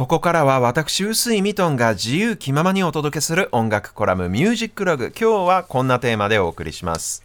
ここからは私、臼井ミトンが自由気ままにお届けする音楽コラムミュージックログ。今日はこんなテーマでお送りします。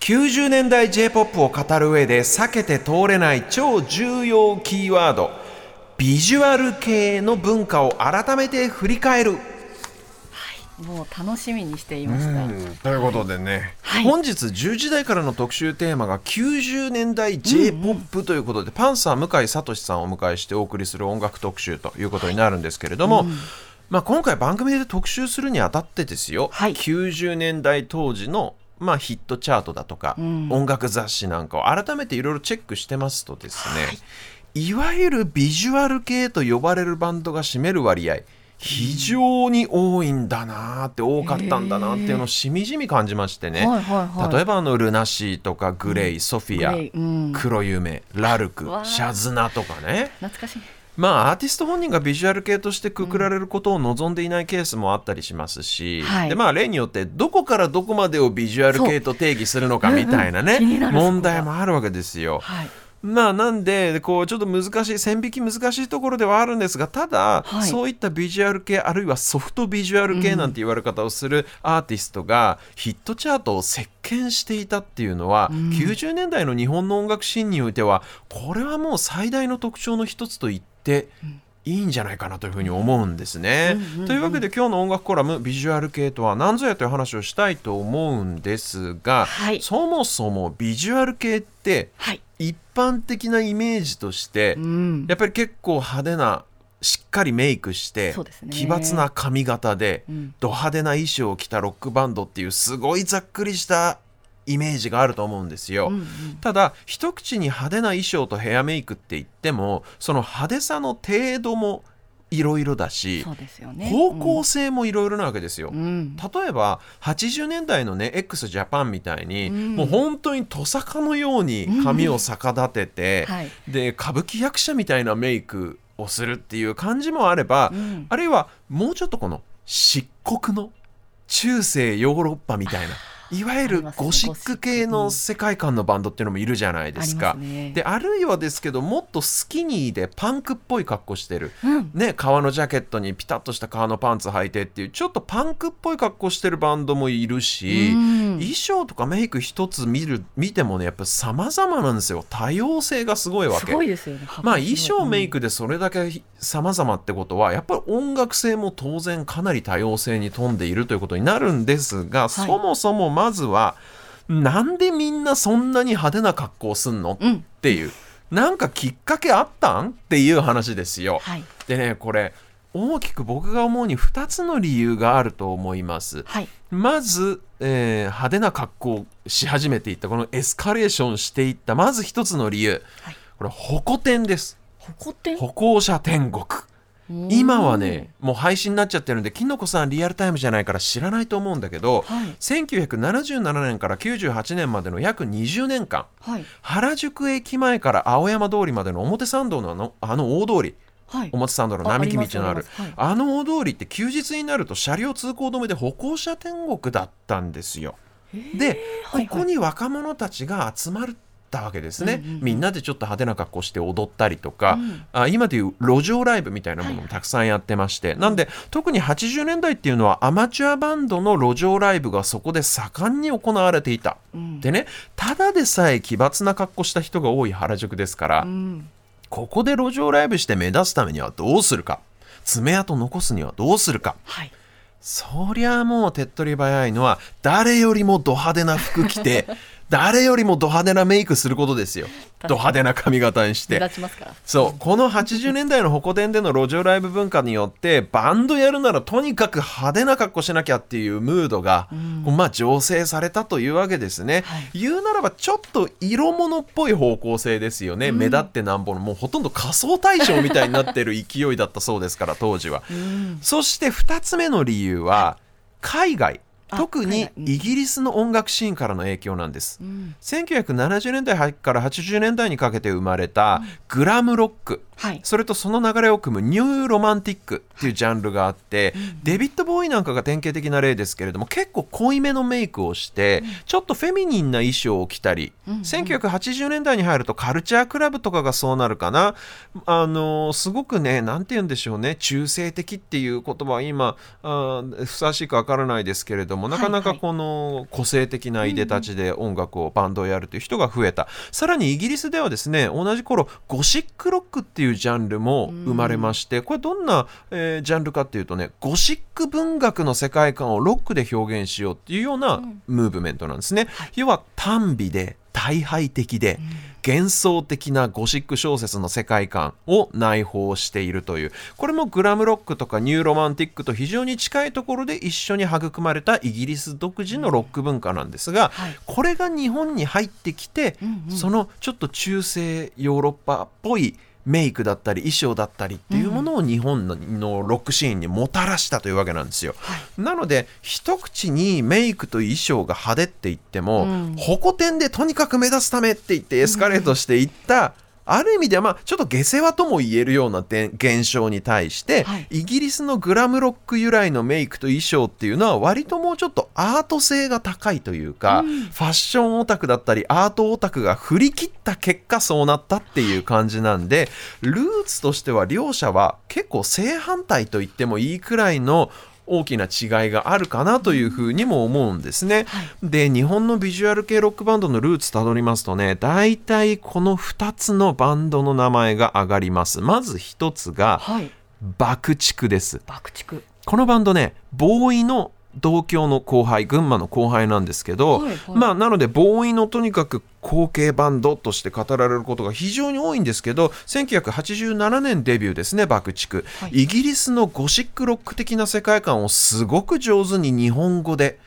90年代 J-POP を語る上で避けて通れない超重要キーワード、ビジュアル系の文化を改めて振り返る。もう楽しみにしていました。ということでね、はい。本日10時台からの特集テーマが90年代 J-POP ということで、パンサー向井聡さんをお迎えしてお送りする音楽特集ということになるんですけれども、まあ、今回番組で特集するにあたってですよ、はい。90年代当時のまあ、ヒットチャートだとか、ん。音楽雑誌なんかを改めていろいろチェックしてますとですね、い、わゆるビジュアル系と呼ばれるバンドが占める割合非常に多いんだなーって多かったんだなっていうのをしみじみ感じましてね、はいはいはい。例えばあのルナシーとかグレイ、ソフィアうん。黒夢ラルクシャズナとかね。懐かしい。まあアーティスト本人がビジュアル系としてくくられることを望んでいないケースもあったりしますし、はい。でまあ例によってどこからどこまでをビジュアル系と定義するのかみたいなね、うんうん問題もあるわけですよ。はい。まあなんでこうちょっと難しい線引き難しいところではあるんですがただ、はい。そういったビジュアル系あるいはソフトビジュアル系なんて言われ方をするアーティストがヒットチャートを席巻していたっていうのは、90年代の日本の音楽シーンにおいてはこれはもう最大の特徴の一つと言っていいんじゃないかなというふうに思うんですね。というわけで今日の音楽コラム「ビジュアル系とは何ぞや」という話をしたいと思うんですが、はいそもそもビジュアル系ってはい。一般的なイメージとして、うん。やっぱり結構派手なしっかりメイクして、ね奇抜な髪型で、うんド派手な衣装を着たロックバンドっていうすごいざっくりしたイメージがあると思うんですよ。うんうんただ一口に派手な衣装とヘアメイクって言ってもその派手さの程度もいろいろだし、ね。方向性もいろいろなわけですよ。うん。例えば80年代のね x ジャパンみたいに、うんもう本当にトサカのように髪を逆立てて、はいで歌舞伎役者みたいなメイクをするっていう感じもあれば、うんあるいはもうちょっとこの漆黒の中世ヨーロッパみたいないわゆるゴシック系の世界観のバンドっていうのもいるじゃないですか。あねであるいはですけどもっとスキニーでパンクっぽい格好してる、うんね、革のジャケットにピタッとした革のパンツ履いてっていうちょっとパンクっぽい格好してるバンドもいるし、うん衣装とかメイク一つ見る見てもねやっぱ様々なんですよ多様性がすごいわすけ。ごいですよね。まあ衣装メイク。クでそれだけ様々ってことはやっぱり音楽性も当然かなり多様性に富んでいるということになるんですが、そもそもまずはなんでみんなそんなに派手な格好をすんの？うんっていうなんかきっかけあったん？っていう話ですよ。はい。でねこれ大きく僕が思うに2つの理由があると思います。はい。まず、えー派手な格好をし始めていったこのエスカレーションしていったまず一つの理由、はいこれ歩行天です。歩行者天国今はねもう廃止になっちゃってるんできのこさんリアルタイムじゃないから知らないと思うんだけど、はい1977年から98年までの約20年間はい。原宿駅前から青山通りまでの表参道のあのあの大通りはい。表参道の並木道のあるあありますああの大通りって休日になると車両通行止めで歩行者天国だったんですよ。で、はいここに若者たちが集まったわけですね、うんうんうんみんなでちょっと派手な格好して踊ったりとか、うんあ今でいう路上ライブみたいなものもたくさんやってまして、なんで特に80年代っていうのはアマチュアバンドの路上ライブがそこで盛んに行われていた。うんでねただでさえ奇抜な格好した人が多い原宿ですから、うん。ここで路上ライブして目立つためにはどうするか爪痕残すにはどうするかはい。そりゃもう手っ取り早いのは誰よりもド派手な服着て 誰よりもド派手なメイクすることですよ。ド派手な髪型にして。目立ちますから。そう。この80年代のホコ天での路上ライブ文化によってバンドやるならとにかく派手な格好しなきゃっていうムードが、まあ醸成されたというわけですね、はい。言うならばちょっと色物っぽい方向性ですよね、目立ってなんぼのもうほとんど仮想対象みたいになってる勢いだったそうですから当時は、うん。そして2つ目の理由は海外。あ特にイギリスの音楽シーンからの影響なんです。うん。1970年代から80年代にかけて生まれたグラムロック、はい。それとその流れを組むニューロマンティックっていうジャンルがあって、デビッド・ボウイなんかが典型的な例ですけれども結構濃いめのメイクをして、ちょっとフェミニンな衣装を着たり、うんうん。1980年代に入るとカルチャークラブとかがそうなるかな。あのすごくねなんて言うんでしょうね。中性的っていう言葉は今あふさわしいかわからないですけれどもなかなかはいこの個性的ないでたちで音楽をバンドをやるという人が増えた。さらにイギリスではですね同じ頃ゴシックロックっていうジャンルも生まれましてこれどんな、えージャンルかっていうとねゴシック文学の世界観をロックで表現しようっていうようなムーブメントなんですね。要は耽美で退廃的で幻想的なゴシック小説の世界観を内包しているという。これもグラムロックとかニューロマンティックと非常に近いところで一緒に育まれたイギリス独自のロック文化なんですが、はい。これが日本に入ってきて、そのちょっと中世ヨーロッパっぽいメイクだったり衣装だったりっていうものを日本ののロックシーンにもたらしたというわけなんですよ。なので一口にメイクと衣装が派手って言っても、うんホコ天でとにかく目立つためって言ってエスカレートしていった、ある意味ではまあちょっと下世話とも言えるようなで現象に対して、はい。イギリスのグラムロック由来のメイクと衣装っていうのは割ともうちょっとアート性が高いというか、うん。ファッションオタクだったりアートオタクが振り切った結果そうなったっていう感じなんでルーツとしては両者は結構正反対と言ってもいいくらいの大きな違いがあるかなというふうにも思うんですね。で日本のビジュアル系ロックバンドのルーツたどりますとね大体この2つのバンドの名前が挙がります。まず1つがはい爆竹です。爆竹このバンドねボーイの同郷の後輩群馬の後輩なんですけど、はいはい。まあなのでボーイのとにかく後継バンドとして語られることが非常に多いんですけど1987年デビューですね爆竹、はい。イギリスのゴシックロック的な世界観をすごく上手に日本語で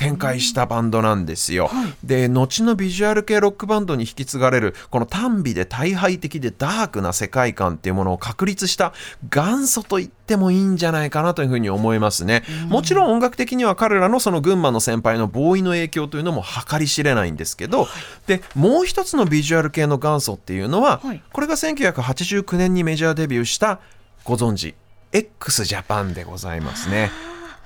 展開したバンドなんですよ。はいで後のビジュアル系ロックバンドに引き継がれるこの単美で大敗的でダークな世界観っていうものを確立した元祖と言ってもいいんじゃないかなというふうに思いますね。もちろん音楽的には彼らのその群馬の先輩のボーイの影響というのも計り知れないんですけど、でもう一つのビジュアル系の元祖っていうのは、はいこれが1989年にメジャーデビューしたご存知 x ジャパンでございますね。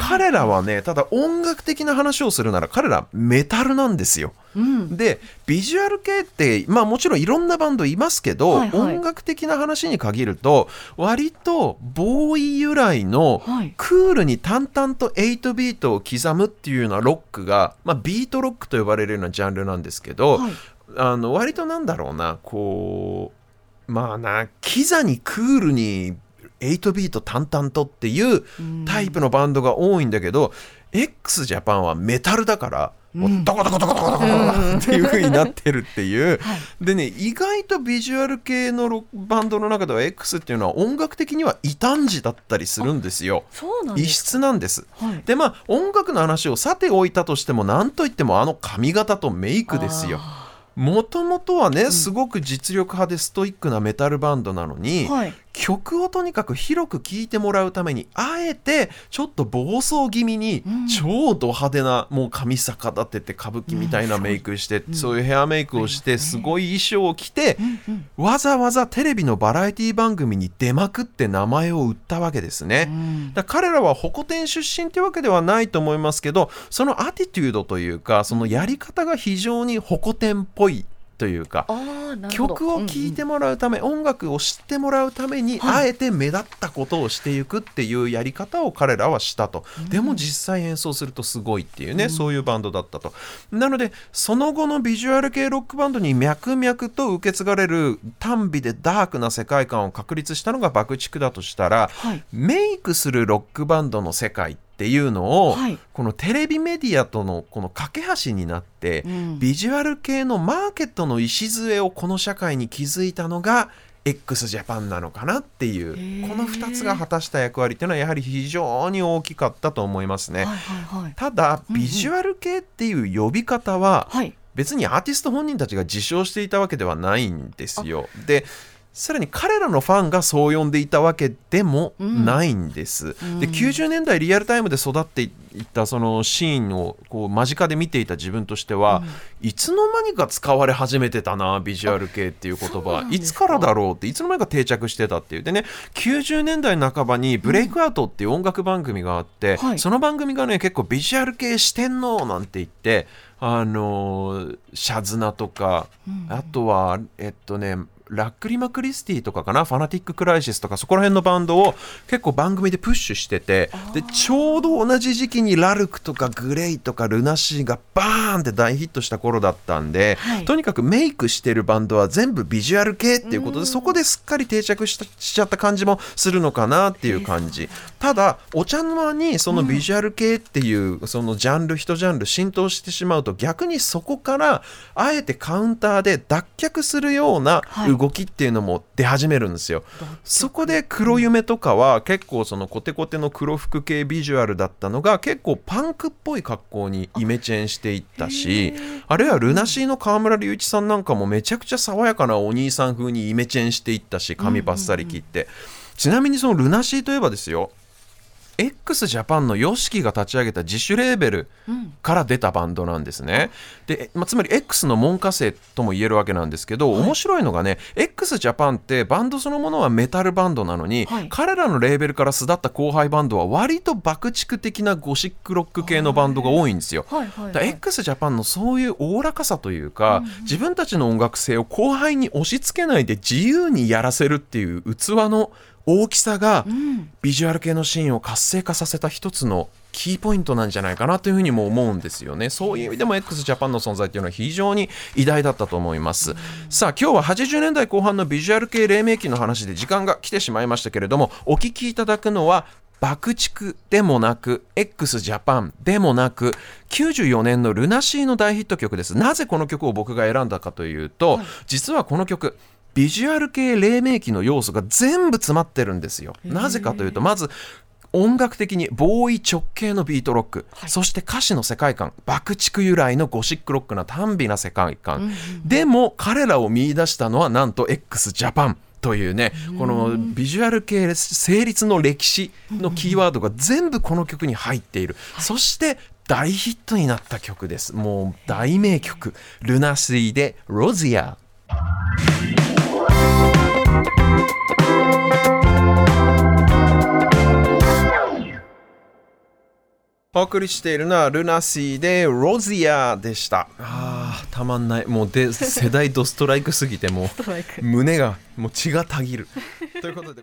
彼らはねただ音楽的な話をするなら彼らメタルなんですよ。うん。でビジュアル系ってまあもちろんいろんなバンドいますけど、はいはい。音楽的な話に限ると割とボーイ由来のはい。クールに淡々と8ビートを刻むっていうようなロックが、まあ、ビートロックと呼ばれるようなジャンルなんですけど、はい。あの割となんだろうなこうまあなキザにクールに8ビート淡々とっていうタイプのバンドが多いんだけど、x ジャパンはメタルだから、もうドコドコドコドコドコドコっていう風になってるっていう、でね意外とビジュアル系のロバンドの中では X っていうのは音楽的には異端児だったりするんですよ。異そうなんです質なんです。はい。でまあ音楽の話をさておいたとしても何といってもあの髪型とメイクですよ。もともとはね、すごく実力派でストイックなメタルバンドなのに、はい曲をとにかく広く聴いてもらうためにあえてちょっと暴走気味にうん超ド派手なもう髪逆立てて歌舞伎みたいなメイクして、そういうヘアメイクをしてすごい衣装を着て、うんわざわざテレビのバラエティ番組に出まくって名前を売ったわけですね。うん。だ彼らはホコ天出身ってわけではないと思いますけどそのアティテュードというかそのやり方が非常にホコ天っぽいというか曲を聴いてもらうため、音楽を知ってもらうために、はい。あえて目立ったことをしていくっていうやり方を彼らはしたと、でも実際演奏するとすごいっていうね、そういうバンドだったと。なのでその後のビジュアル系ロックバンドに脈々と受け継がれる単美でダークな世界観を確立したのが爆竹だとしたら、はい。メイクするロックバンドの世界っていうのを、はい。このテレビメディアとのこの架け橋になって、うん。ビジュアル系のマーケットの礎をこの社会に築いたのが x ジャパンなのかなっていへうー。この2つが果たした役割っていうのはやはり非常に大きかったと思いますね。はいはいはい。ただうんうん。ビジュアル系っていう呼び方ははい。別にアーティスト本人たちが自称していたわけではないんですよ。でさらに彼らのファンがそう呼んでいたわけでもないんです。うん。で90年代リアルタイムで育っていったそのシーンをこう間近で見ていた自分としては、いつの間にか使われ始めてたなビジュアル系っていう言葉いつからだろうっていつの間にか定着してたっていう。でね90年代半ばに「ブレイクアウト」っていう音楽番組があって、はい。その番組がね結構ビジュアル系してんのなんて言ってあのーシャズナとか、あとはえっとねラックリマ・クリスティとかかな？ファナティック・クライシスとかそこら辺のバンドを結構番組でプッシュしててでちょうど同じ時期にラルクとかグレイとかルナシーがバーンって大ヒットした頃だったんで、はい。とにかくメイクしてるバンドは全部ビジュアル系っていうことでそこですっかり定着したしちゃった感じもするのかなっていう感じ。ただお茶の間にそのビジュアル系っていうそのジャンル一ジャンル浸透してしまうと逆にそこからあえてカウンターで脱却するようなはい動きっていうのも出始めるんですよ。そこで黒夢とかは結構そのコテコテの黒服系ビジュアルだったのが結構パンクっぽい格好にイメチェンしていったしあるいはルナシーの河村隆一さんなんかもめちゃくちゃ爽やかなお兄さん風にイメチェンしていったし髪バッサリ切って、ちなみにそのルナシーといえばですよ x ジャパンの YOSHIKI が立ち上げた自主レーベルから出たバンドなんですね。で、まあ、つまり X の門下生とも言えるわけなんですけど、面白いのがね x ジャパンってバンドそのものはメタルバンドなのに、はい。彼らのレーベルから巣立った後輩バンドは割と爆竹的なゴシックロック系のバンドが多いんですよ。はいはいだから x ジャパンのそういうおおらかさというか、自分たちの音楽性を後輩に押し付けないで自由にやらせるっていう器の大きさが、ビジュアル系のシーンを活性化させた一つのキーポイントなんじゃないかなというふうにも思うんですよね。そういう意味でも x ジャパンの存在っていうのは非常に偉大だったと思います。さあ今日は80年代後半のビジュアル系黎明期の話で時間が来てしまいましたけれどもお聞きいただくのは爆竹でもなく x ジャパンでもなく94年のルナシーの大ヒット曲ですなぜこの曲を僕が選んだかというと、実はこの曲ビジュアル系黎明期の要素が全部詰まってるんですよ。なぜかというとまず音楽的にボーイ直系のビートロック、そして歌詞の世界観。爆竹由来のゴシックロックな短美な世界観、でも彼らを見出したのはなんと x ジャパン。というねこのビジュアル系成立の歴史のキーワードが全部この曲に入っている、そして大ヒットになった曲です。もう大名曲「ルナシー」で「ロジア」お送りしているのはルナシーでロジアでした。あーたまんない。もうで世代ドストライクすぎてもう 胸がもう血がたぎる。ということで